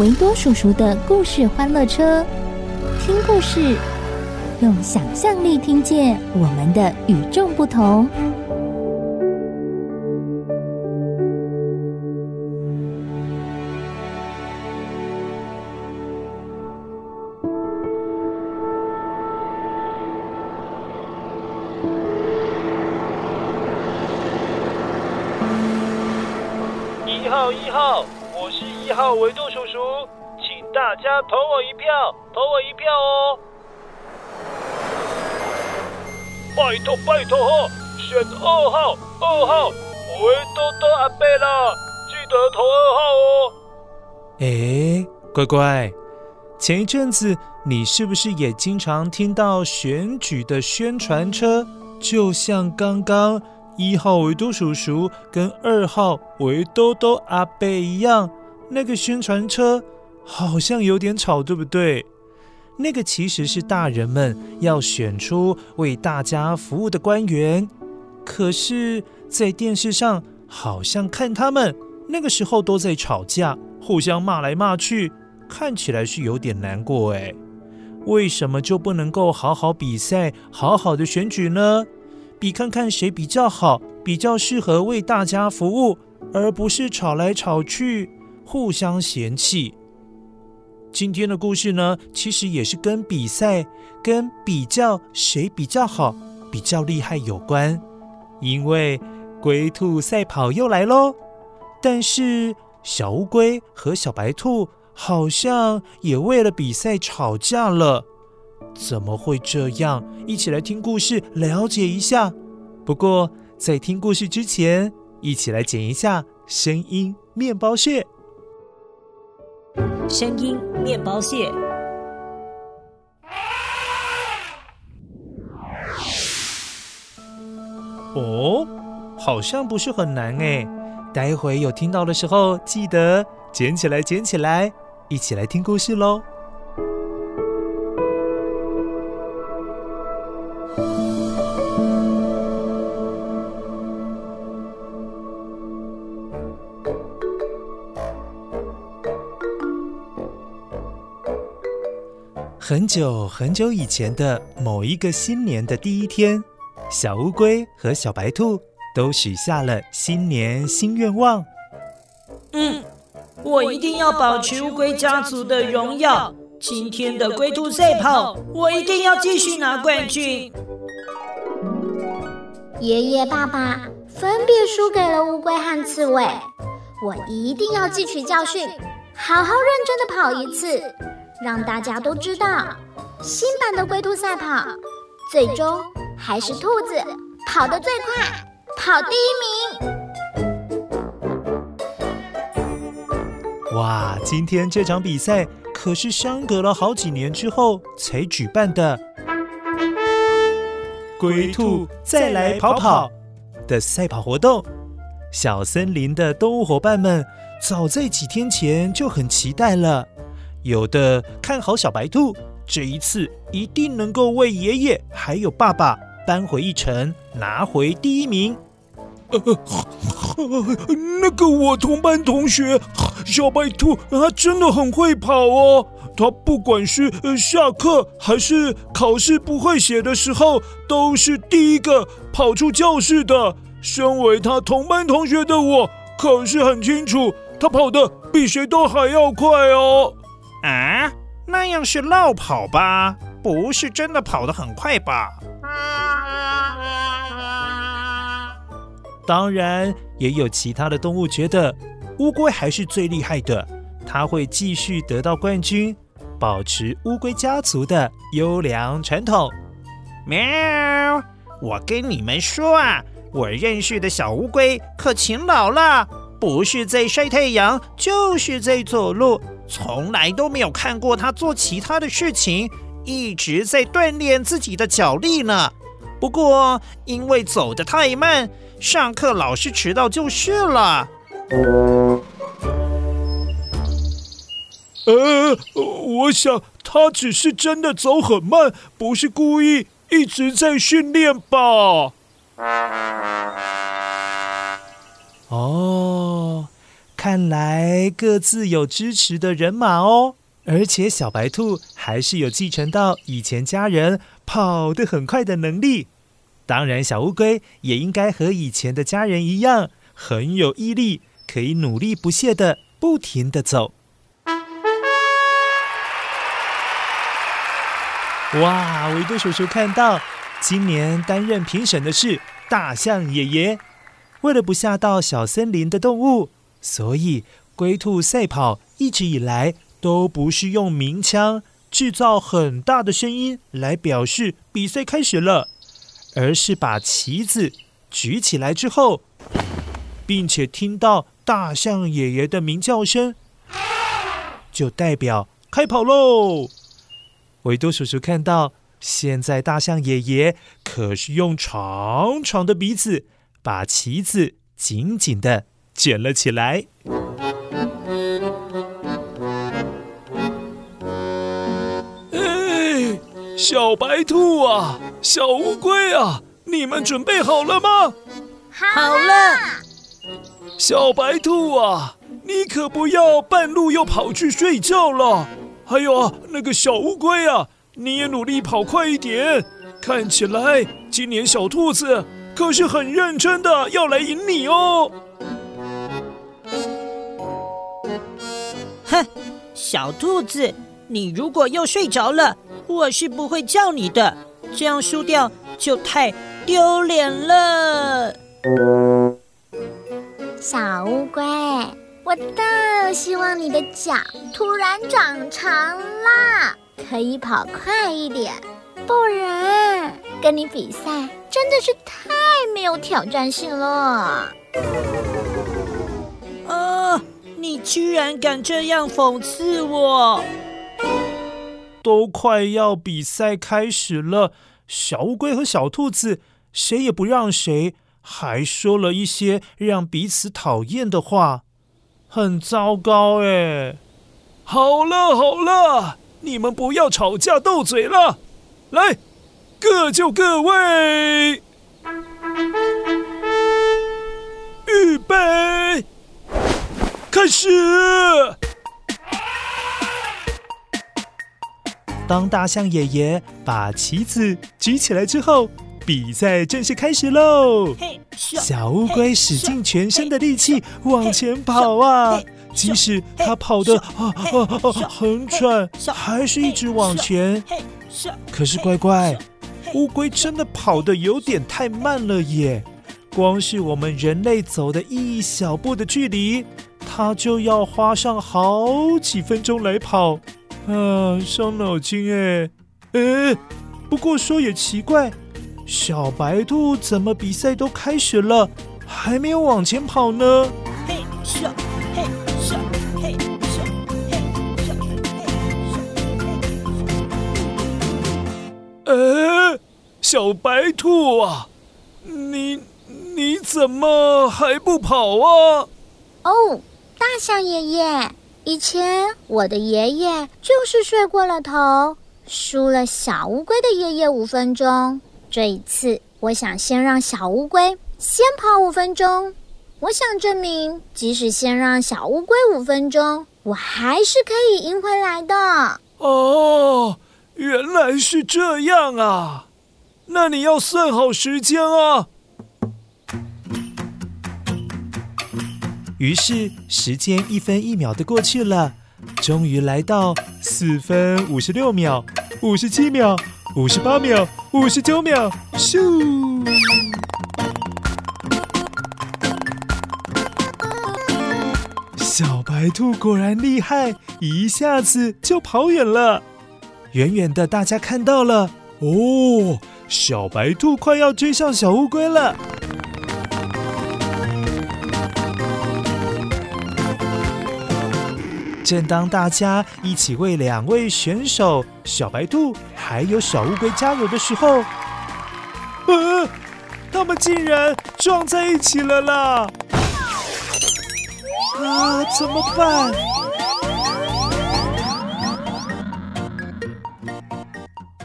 维多叔叔的故事欢乐车，听故事，用想象力听见我们的与众不同。一号，我是一号维多叔，请大家投我一票，投我一票哦！拜托拜托，选二号，二号维多多阿贝啦，记得投二号哦！哎，乖乖，前一阵子你是不是也经常听到选举的宣传车？就像刚刚。一号维多叔叔跟二号维多多阿贝一样，那个宣传车好像有点吵，对不对？那个其实是大人们要选出为大家服务的官员，可是，在电视上好像看他们那个时候都在吵架，互相骂来骂去，看起来是有点难过哎。为什么就不能够好好比赛，好好的选举呢？比看看谁比较好，比较适合为大家服务，而不是吵来吵去，互相嫌弃。今天的故事呢，其实也是跟比赛、跟比较谁比较好、比较厉害有关。因为龟兔赛跑又来喽，但是小乌龟和小白兔好像也为了比赛吵架了。怎么会这样？一起来听故事，了解一下。不过在听故事之前，一起来剪一下声音面包屑。声音面包屑。哦，好像不是很难哎。待会有听到的时候，记得捡起来，捡起来，一起来听故事喽。很久很久以前的某一个新年的第一天，小乌龟和小白兔都许下了新年新愿望。嗯，我一定要保持乌龟家族的荣耀。今天的龟兔赛跑，我一定要继续拿冠军。爷爷、爸爸分别输给了乌龟和刺猬，我一定要汲取教训，好好认真的跑一次。让大家都知道，新版的龟兔赛跑，最终还是兔子跑得最快，跑第一名。哇，今天这场比赛可是相隔了好几年之后才举办的。龟兔再来跑跑的赛跑活动，小森林的动物伙伴们早在几天前就很期待了。有的看好小白兔，这一次一定能够为爷爷还有爸爸扳回一城，拿回第一名。呃，那个我同班同学小白兔，他真的很会跑哦。他不管是下课还是考试不会写的时候，都是第一个跑出教室的。身为他同班同学的我，可是很清楚他跑得比谁都还要快哦。啊，那样是绕跑吧？不是真的跑得很快吧？当然，也有其他的动物觉得乌龟还是最厉害的，它会继续得到冠军，保持乌龟家族的优良传统。喵！我跟你们说啊，我认识的小乌龟可勤劳了，不是在晒太阳，就是在走路，从来都没有看过他做其他的事情，一直在锻炼自己的脚力呢。不过因为走得太慢。上课老是迟到就是了。呃，我想他只是真的走很慢，不是故意，一直在训练吧。哦，看来各自有支持的人马哦。而且小白兔还是有继承到以前家人跑得很快的能力。当然，小乌龟也应该和以前的家人一样，很有毅力，可以努力不懈的不停的走。哇！维多叔叔看到，今年担任评审的是大象爷爷。为了不吓到小森林的动物，所以龟兔赛跑一直以来都不是用鸣枪制造很大的声音来表示比赛开始了。而是把旗子举起来之后，并且听到大象爷爷的鸣叫声，就代表开跑喽。维多叔叔看到，现在大象爷爷可是用长长的鼻子把旗子紧紧的卷了起来。哎，小白兔啊！小乌龟啊，你们准备好了吗？好了。小白兔啊，你可不要半路又跑去睡觉了。还有啊，那个小乌龟啊，你也努力跑快一点。看起来今年小兔子可是很认真的要来赢你哦。哼，小兔子，你如果又睡着了，我是不会叫你的。这样输掉就太丢脸了。小乌龟，我倒希望你的脚突然长长啦，可以跑快一点。不然跟你比赛真的是太没有挑战性了。你居然敢这样讽刺我！都快要比赛开始了，小乌龟和小兔子谁也不让谁，还说了一些让彼此讨厌的话，很糟糕哎！好了好了，你们不要吵架斗嘴了，来，各就各位，开始。当大象爷爷把旗子举起来之后，比赛正式开始喽！小乌龟使尽全身的力气往前跑啊，即使它跑得啊啊啊很喘，还是一直往前。可是乖乖，乌龟真的跑得有点太慢了耶！光是我们人类走的一小步的距离，它就要花上好几分钟来跑。啊，伤脑筋哎！哎，不过说也奇怪，小白兔怎么比赛都开始了，还没有往前跑呢？嘿咻，嘿咻，嘿咻，嘿咻，嘿咻。哎，小白兔啊，你你怎么还不跑啊？哦，大象爷爷。以前我的爷爷就是睡过了头，输了小乌龟的爷爷五分钟。这一次，我想先让小乌龟先跑五分钟。我想证明，即使先让小乌龟五分钟，我还是可以赢回来的。哦，原来是这样啊！那你要算好时间啊。于是时间一分一秒的过去了，终于来到四分五十六秒、五十七秒、五十八秒、五十九秒，咻！小白兔果然厉害，一下子就跑远了。远远的，大家看到了，哦，小白兔快要追上小乌龟了。正当大家一起为两位选手小白兔还有小乌龟加油的时候，呃，他们竟然撞在一起了啦！啊，怎么办？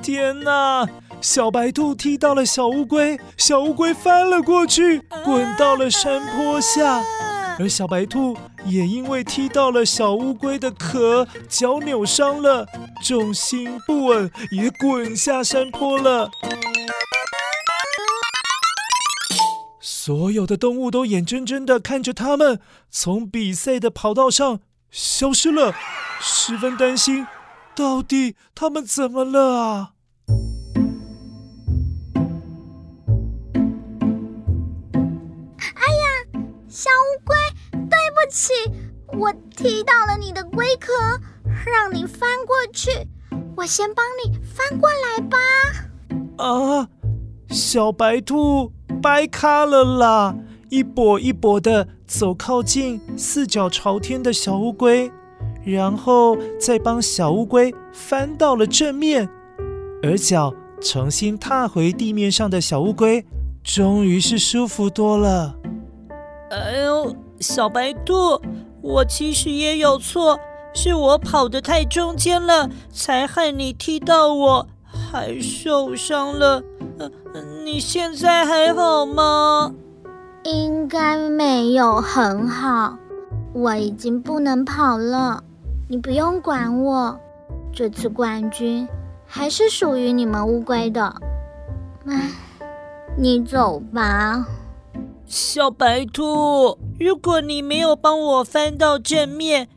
天哪！小白兔踢到了小乌龟，小乌龟翻了过去，滚到了山坡下。而小白兔也因为踢到了小乌龟的壳，脚扭伤了，重心不稳，也滚下山坡了。所有的动物都眼睁睁的看着他们从比赛的跑道上消失了，十分担心，到底他们怎么了啊？小乌，起，我踢到了你的龟壳，让你翻过去。我先帮你翻过来吧。啊，小白兔掰咖了啦！一跛一跛的走靠近四脚朝天的小乌龟，然后再帮小乌龟翻到了正面，而脚重新踏回地面上的小乌龟，终于是舒服多了。哎呦，小白兔，我其实也有错，是我跑得太中间了，才害你踢到我，还受伤了。呃，你现在还好吗？应该没有很好，我已经不能跑了，你不用管我。这次冠军还是属于你们乌龟的。唉，你走吧。小白兔，如果你没有帮我翻到正面，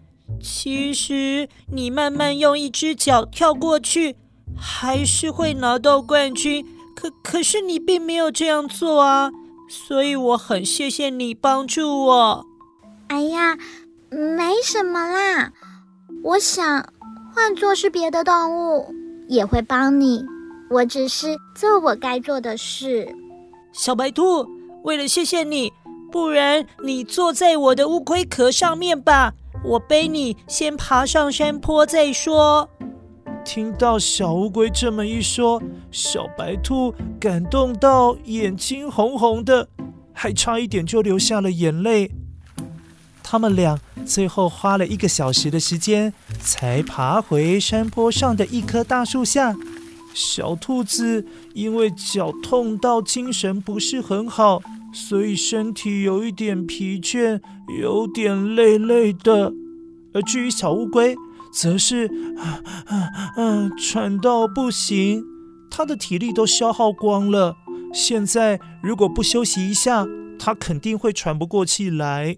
其实你慢慢用一只脚跳过去，还是会拿到冠军。可可是你并没有这样做啊，所以我很谢谢你帮助我。哎呀，没什么啦，我想换做是别的动物也会帮你，我只是做我该做的事。小白兔。为了谢谢你，不然你坐在我的乌龟壳上面吧，我背你先爬上山坡再说。听到小乌龟这么一说，小白兔感动到眼睛红红的，还差一点就流下了眼泪。他们俩最后花了一个小时的时间，才爬回山坡上的一棵大树下。小兔子因为脚痛到精神不是很好，所以身体有一点疲倦，有点累累的。而至于小乌龟，则是啊啊啊喘到不行，它的体力都消耗光了。现在如果不休息一下，它肯定会喘不过气来。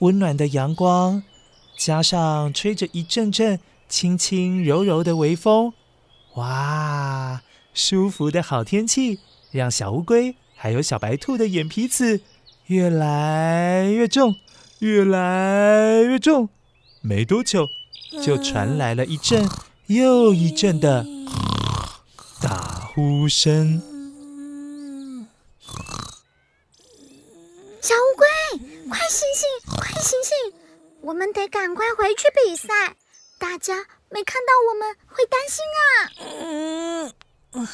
温暖的阳光，加上吹着一阵阵。轻轻柔柔的微风，哇，舒服的好天气，让小乌龟还有小白兔的眼皮子越来越重，越来越重。没多久，就传来了一阵又一阵的打呼声。小乌龟，快醒醒，快醒醒！我们得赶快回去比赛。大家没看到我们会担心啊！嗯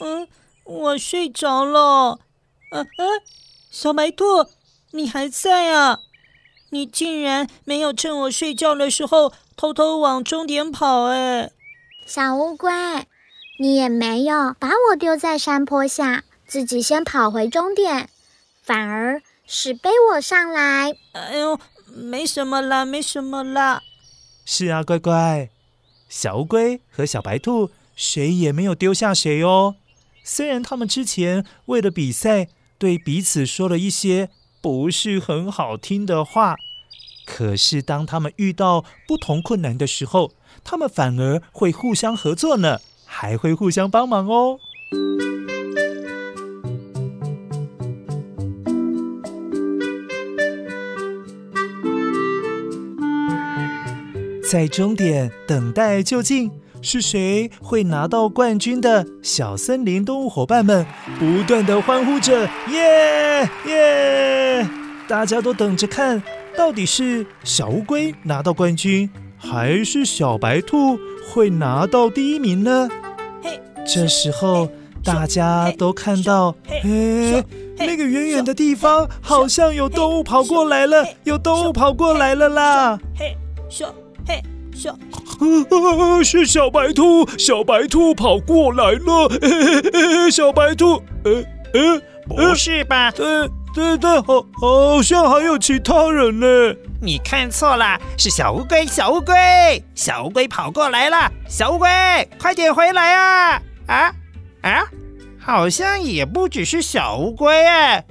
嗯，我睡着了。嗯、啊、嗯、啊，小白兔，你还在啊？你竟然没有趁我睡觉的时候偷偷往终点跑哎！小乌龟，你也没有把我丢在山坡下，自己先跑回终点，反而是背我上来。哎呦，没什么啦，没什么啦。是啊，乖乖，小乌龟和小白兔谁也没有丢下谁哦。虽然他们之前为了比赛对彼此说了一些不是很好听的话。可是当他们遇到不同困难的时候，他们反而会互相合作呢，还会互相帮忙哦。在终点等待，就近是谁会拿到冠军的？小森林动物伙伴们不断的欢呼着：“耶耶！”大家都等着看，到底是小乌龟拿到冠军，还是小白兔会拿到第一名呢？这时候，大家都看到，哎，那个远远的地方好像有动物跑过来了，有动物跑过来了啦！嘿，小。是小白兔，小白兔跑过来了。小白兔，呃呃，不是吧？对对对，好，好像还有其他人呢。你看错了，是小乌龟，小乌龟，小乌龟跑过来了。小乌龟，快点回来啊！啊啊，好像也不只是小乌龟哎。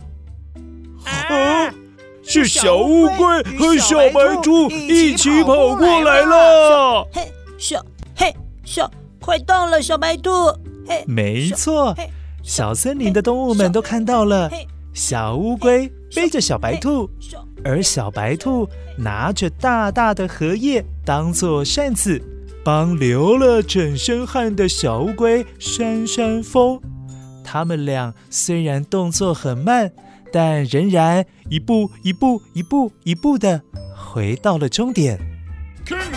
啊。是小乌龟和小白兔一起跑过来了。嘿，小嘿小，快到了，小白兔。嘿，没错，小森林的动物们都看到了。小乌龟背着小白兔，而小白兔拿着大大的荷叶当做扇子，帮流了整身汗的小乌龟扇扇风。他们俩虽然动作很慢。但仍然一步一步一步一步的回到了终点。Congratulations！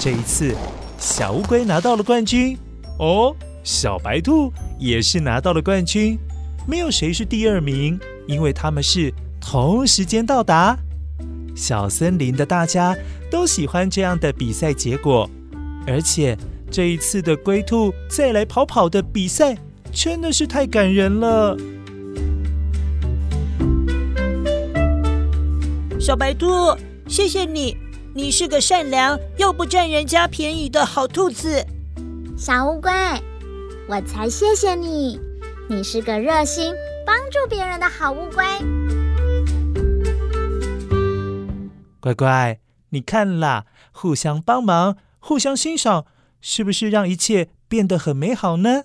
这一次，小乌龟拿到了冠军，哦，小白兔也是拿到了冠军。没有谁是第二名，因为他们是同时间到达。小森林的大家都喜欢这样的比赛结果，而且这一次的龟兔再来跑跑的比赛。真的是太感人了，小白兔，谢谢你，你是个善良又不占人家便宜的好兔子。小乌龟，我才谢谢你，你是个热心帮助别人的好乌龟。乖乖，你看啦，互相帮忙，互相欣赏，是不是让一切变得很美好呢？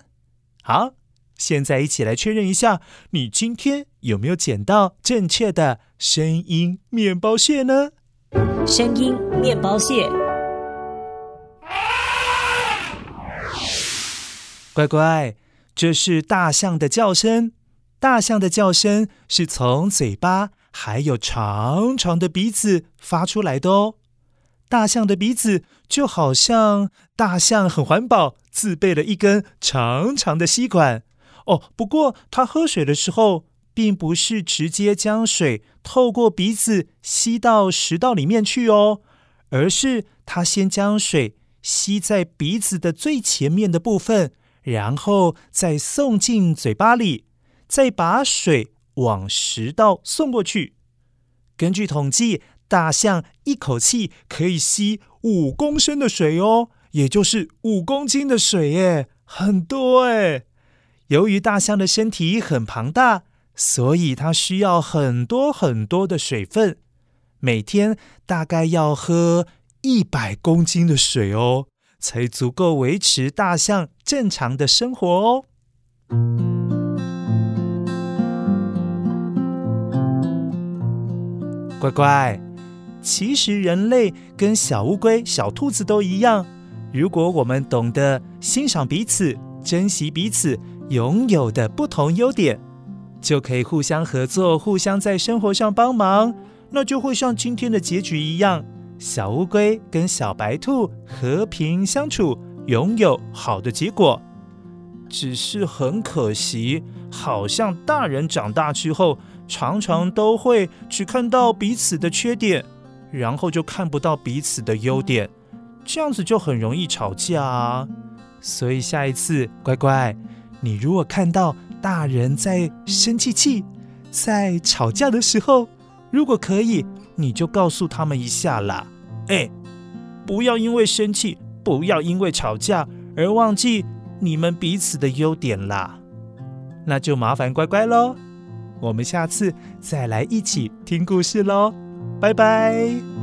好，现在一起来确认一下，你今天有没有捡到正确的声音面包屑呢？声音面包屑，乖乖，这是大象的叫声。大象的叫声是从嘴巴还有长长的鼻子发出来的哦。大象的鼻子就好像大象很环保。自备了一根长长的吸管哦，不过他喝水的时候，并不是直接将水透过鼻子吸到食道里面去哦，而是他先将水吸在鼻子的最前面的部分，然后再送进嘴巴里，再把水往食道送过去。根据统计，大象一口气可以吸五公升的水哦。也就是五公斤的水耶，很多哎。由于大象的身体很庞大，所以它需要很多很多的水分，每天大概要喝一百公斤的水哦，才足够维持大象正常的生活哦。乖乖，其实人类跟小乌龟、小兔子都一样。如果我们懂得欣赏彼此、珍惜彼此拥有的不同优点，就可以互相合作、互相在生活上帮忙，那就会像今天的结局一样，小乌龟跟小白兔和平相处，拥有好的结果。只是很可惜，好像大人长大之后，常常都会只看到彼此的缺点，然后就看不到彼此的优点。这样子就很容易吵架啊，所以下一次乖乖，你如果看到大人在生气气，在吵架的时候，如果可以，你就告诉他们一下啦。哎，不要因为生气，不要因为吵架而忘记你们彼此的优点啦。那就麻烦乖乖喽，我们下次再来一起听故事喽，拜拜。